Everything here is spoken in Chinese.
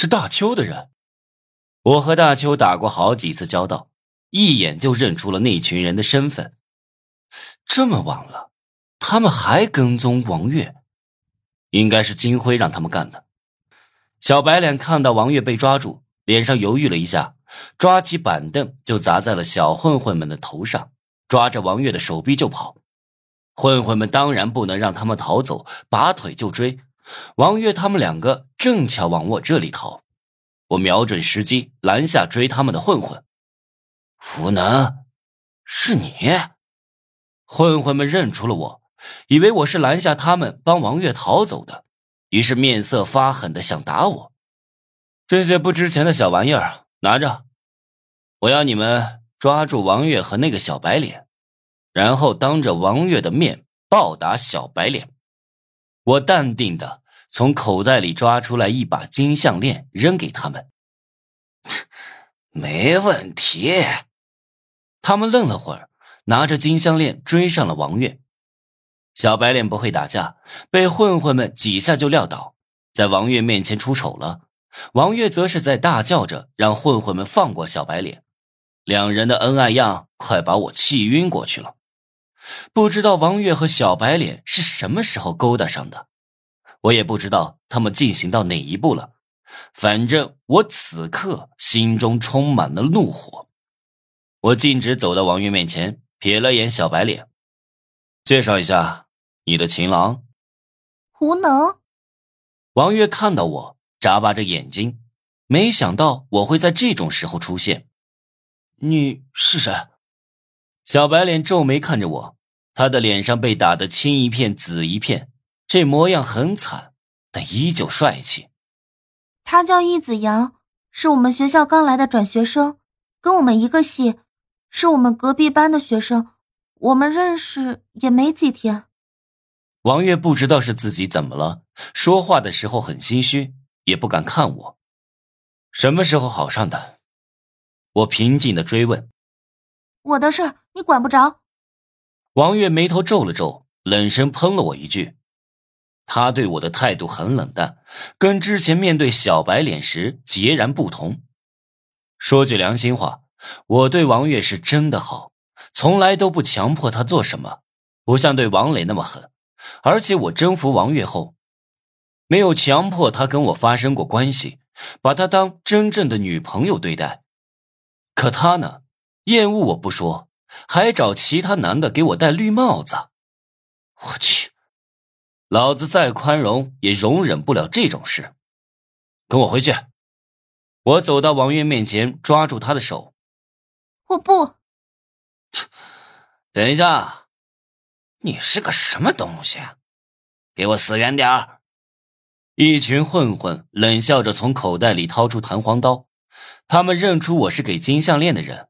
是大邱的人。我和大邱打过好几次交道，一眼就认出了那群人的身份。这么晚了，他们还跟踪王月，应该是金辉让他们干的。小白脸看到王月被抓住，脸上犹豫了一下，抓起板凳就砸在了小混混们的头上，抓着王月的手臂就跑。混混们当然不能让他们逃走，拔腿就追。王月他们两个正巧往我这里逃，我瞄准时机拦下追他们的混混。吴能，是你？混混们认出了我，以为我是拦下他们帮王月逃走的，于是面色发狠的想打我。这些不值钱的小玩意儿拿着，我要你们抓住王月和那个小白脸，然后当着王月的面暴打小白脸。我淡定的从口袋里抓出来一把金项链，扔给他们。没问题。他们愣了会儿，拿着金项链追上了王月。小白脸不会打架，被混混们几下就撂倒，在王月面前出丑了。王月则是在大叫着让混混们放过小白脸。两人的恩爱样快把我气晕过去了。不知道王月和小白脸是什么时候勾搭上的，我也不知道他们进行到哪一步了。反正我此刻心中充满了怒火。我径直走到王月面前，瞥了眼小白脸，介绍一下你的情郎。胡能。王月看到我，眨巴着眼睛，没想到我会在这种时候出现。你是谁？小白脸皱眉看着我。他的脸上被打得青一片紫一片，这模样很惨，但依旧帅气。他叫易子阳，是我们学校刚来的转学生，跟我们一个系，是我们隔壁班的学生。我们认识也没几天。王月不知道是自己怎么了，说话的时候很心虚，也不敢看我。什么时候好上的？我平静的追问。我的事你管不着。王月眉头皱了皱，冷声喷了我一句。他对我的态度很冷淡，跟之前面对小白脸时截然不同。说句良心话，我对王月是真的好，从来都不强迫他做什么，不像对王磊那么狠。而且我征服王月后，没有强迫他跟我发生过关系，把他当真正的女朋友对待。可他呢，厌恶我不说。还找其他男的给我戴绿帽子，我去！老子再宽容也容忍不了这种事。跟我回去。我走到王月面前，抓住他的手。我不。等一下，你是个什么东西？给我死远点儿！一群混混冷笑着从口袋里掏出弹簧刀，他们认出我是给金项链的人。